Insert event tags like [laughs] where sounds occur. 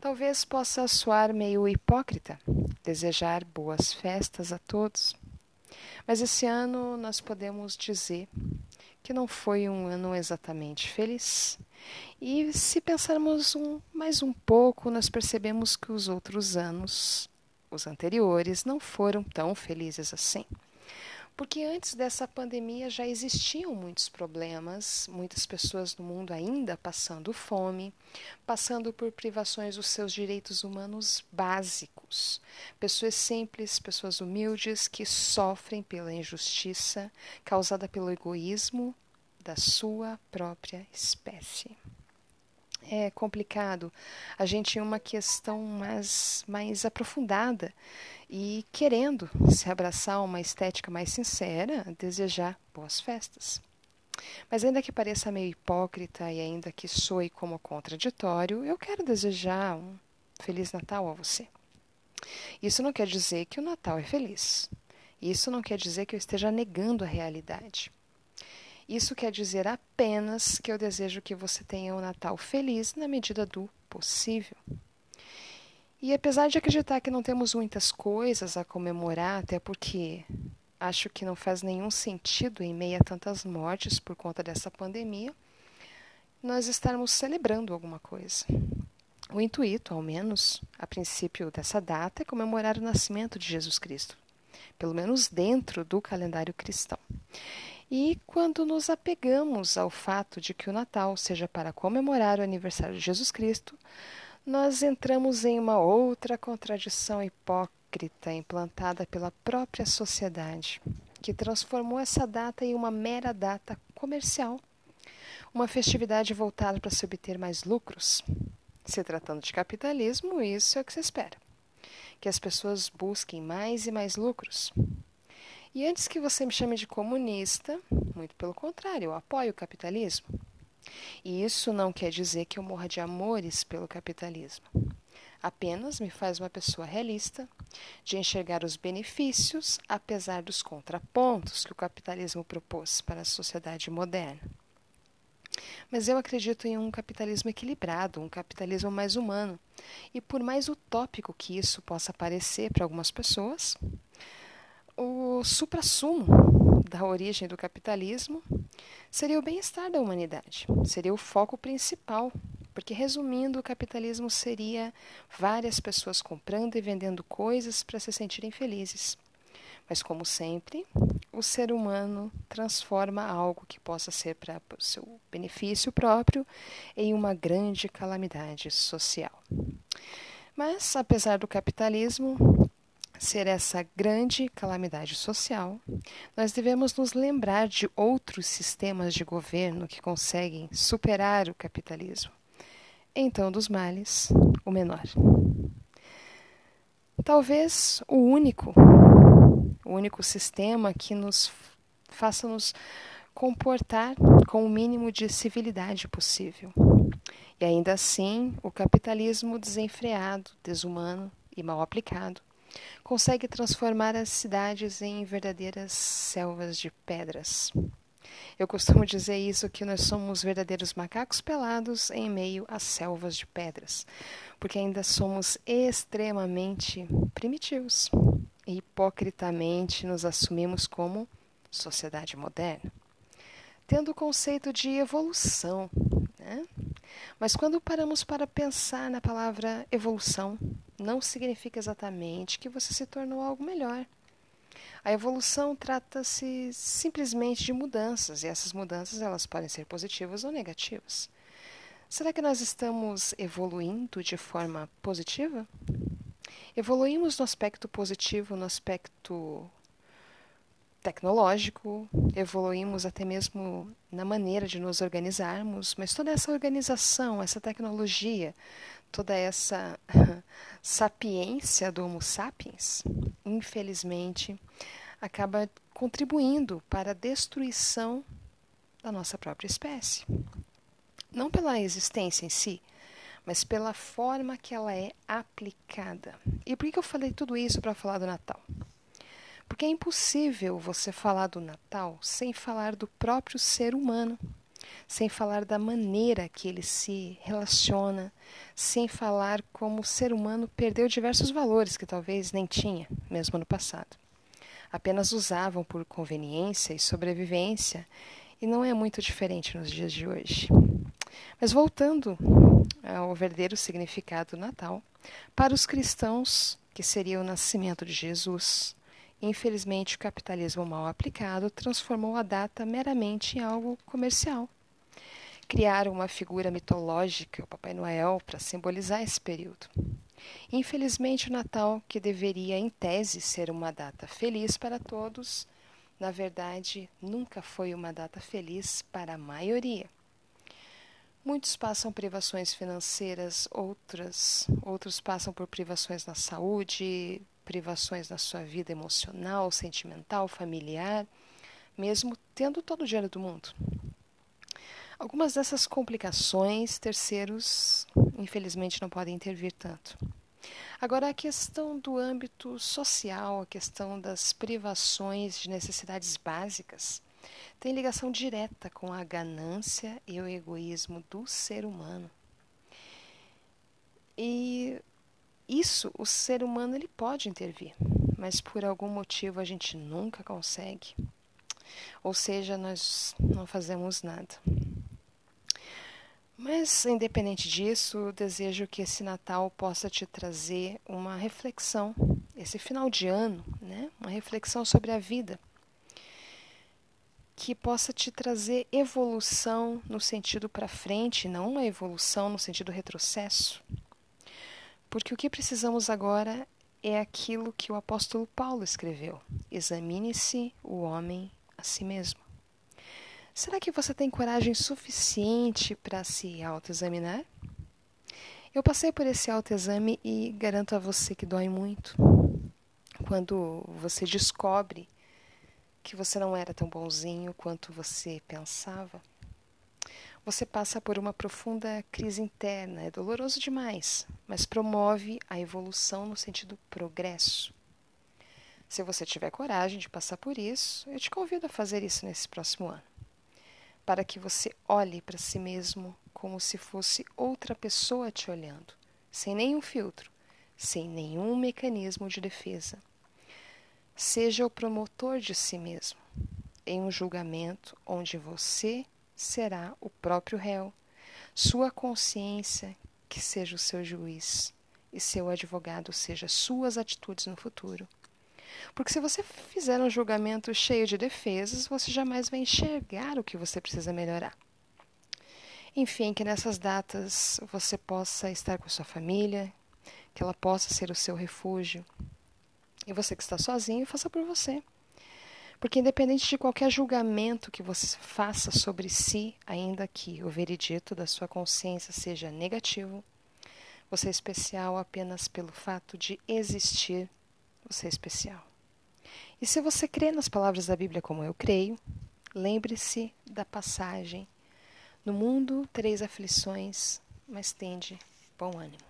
Talvez possa soar meio hipócrita desejar boas festas a todos, mas esse ano nós podemos dizer que não foi um ano exatamente feliz. E se pensarmos um, mais um pouco, nós percebemos que os outros anos, os anteriores, não foram tão felizes assim. Porque antes dessa pandemia já existiam muitos problemas, muitas pessoas no mundo ainda passando fome, passando por privações dos seus direitos humanos básicos. Pessoas simples, pessoas humildes que sofrem pela injustiça causada pelo egoísmo da sua própria espécie é complicado. A gente tem uma questão mais, mais aprofundada e querendo se abraçar uma estética mais sincera, desejar boas festas. Mas ainda que pareça meio hipócrita e ainda que soe como contraditório, eu quero desejar um Feliz Natal a você. Isso não quer dizer que o Natal é feliz. Isso não quer dizer que eu esteja negando a realidade. Isso quer dizer apenas que eu desejo que você tenha um Natal feliz na medida do possível. E apesar de acreditar que não temos muitas coisas a comemorar, até porque acho que não faz nenhum sentido em meio a tantas mortes por conta dessa pandemia, nós estarmos celebrando alguma coisa. O intuito, ao menos, a princípio dessa data, é comemorar o nascimento de Jesus Cristo, pelo menos dentro do calendário cristão. E quando nos apegamos ao fato de que o Natal seja para comemorar o aniversário de Jesus Cristo, nós entramos em uma outra contradição hipócrita implantada pela própria sociedade, que transformou essa data em uma mera data comercial, uma festividade voltada para se obter mais lucros. Se tratando de capitalismo, isso é o que se espera: que as pessoas busquem mais e mais lucros. E antes que você me chame de comunista, muito pelo contrário, eu apoio o capitalismo. E isso não quer dizer que eu morra de amores pelo capitalismo. Apenas me faz uma pessoa realista, de enxergar os benefícios, apesar dos contrapontos que o capitalismo propôs para a sociedade moderna. Mas eu acredito em um capitalismo equilibrado, um capitalismo mais humano. E por mais utópico que isso possa parecer para algumas pessoas, o suprassumo da origem do capitalismo seria o bem-estar da humanidade, seria o foco principal, porque resumindo, o capitalismo seria várias pessoas comprando e vendendo coisas para se sentirem felizes. Mas, como sempre, o ser humano transforma algo que possa ser para o seu benefício próprio em uma grande calamidade social. Mas, apesar do capitalismo, ser essa grande calamidade social, nós devemos nos lembrar de outros sistemas de governo que conseguem superar o capitalismo. Então, dos males, o menor. Talvez o único, o único sistema que nos faça nos comportar com o mínimo de civilidade possível. E ainda assim, o capitalismo desenfreado, desumano e mal aplicado consegue transformar as cidades em verdadeiras selvas de pedras. Eu costumo dizer isso que nós somos verdadeiros macacos pelados em meio às selvas de pedras, porque ainda somos extremamente primitivos e hipocritamente nos assumimos como sociedade moderna, tendo o conceito de evolução, né? Mas quando paramos para pensar na palavra evolução, não significa exatamente que você se tornou algo melhor. A evolução trata-se simplesmente de mudanças, e essas mudanças elas podem ser positivas ou negativas. Será que nós estamos evoluindo de forma positiva? Evoluímos no aspecto positivo, no aspecto tecnológico, evoluímos até mesmo na maneira de nos organizarmos, mas toda essa organização, essa tecnologia, toda essa [laughs] sapiência do Homo sapiens, infelizmente, acaba contribuindo para a destruição da nossa própria espécie. Não pela existência em si, mas pela forma que ela é aplicada. E por que eu falei tudo isso para falar do Natal? Porque é impossível você falar do Natal sem falar do próprio ser humano. sem falar da maneira que ele se relaciona, sem falar como o ser humano perdeu diversos valores que talvez nem tinha, mesmo no passado. Apenas usavam por conveniência e sobrevivência, e não é muito diferente nos dias de hoje. Mas voltando ao verdadeiro significado do Natal, para os cristãos, que seria o nascimento de Jesus, infelizmente o capitalismo mal aplicado transformou a data meramente em algo comercial. Criaram uma figura mitológica, o Papai Noel, para simbolizar esse período. Infelizmente, o Natal, que deveria em tese ser uma data feliz para todos, na verdade, nunca foi uma data feliz para a maioria. Muitos passam privações financeiras, outras, outros passam por privações na saúde, privações na sua vida emocional, sentimental, familiar, mesmo tendo todo o dinheiro do mundo. Algumas dessas complicações, terceiros, infelizmente, não podem intervir tanto. Agora, a questão do âmbito social, a questão das privações de necessidades básicas, tem ligação direta com a ganância e o egoísmo do ser humano. E isso o ser humano ele pode intervir, mas por algum motivo a gente nunca consegue. Ou seja, nós não fazemos nada. Mas, independente disso, desejo que esse Natal possa te trazer uma reflexão, esse final de ano, né? uma reflexão sobre a vida, que possa te trazer evolução no sentido para frente, não uma evolução no sentido retrocesso. Porque o que precisamos agora é aquilo que o apóstolo Paulo escreveu: examine-se o homem a si mesmo. Será que você tem coragem suficiente para se autoexaminar? Eu passei por esse autoexame e garanto a você que dói muito. Quando você descobre que você não era tão bonzinho quanto você pensava, você passa por uma profunda crise interna. É doloroso demais, mas promove a evolução no sentido progresso. Se você tiver coragem de passar por isso, eu te convido a fazer isso nesse próximo ano para que você olhe para si mesmo como se fosse outra pessoa te olhando, sem nenhum filtro, sem nenhum mecanismo de defesa. Seja o promotor de si mesmo, em um julgamento onde você será o próprio réu, sua consciência que seja o seu juiz e seu advogado seja suas atitudes no futuro. Porque se você fizer um julgamento cheio de defesas, você jamais vai enxergar o que você precisa melhorar. Enfim, que nessas datas você possa estar com sua família, que ela possa ser o seu refúgio. E você que está sozinho, faça por você. Porque, independente de qualquer julgamento que você faça sobre si, ainda que o veredito da sua consciência seja negativo, você é especial apenas pelo fato de existir. Você é especial. E se você crê nas palavras da Bíblia como eu creio, lembre-se da passagem: No mundo tereis aflições, mas tende bom ânimo.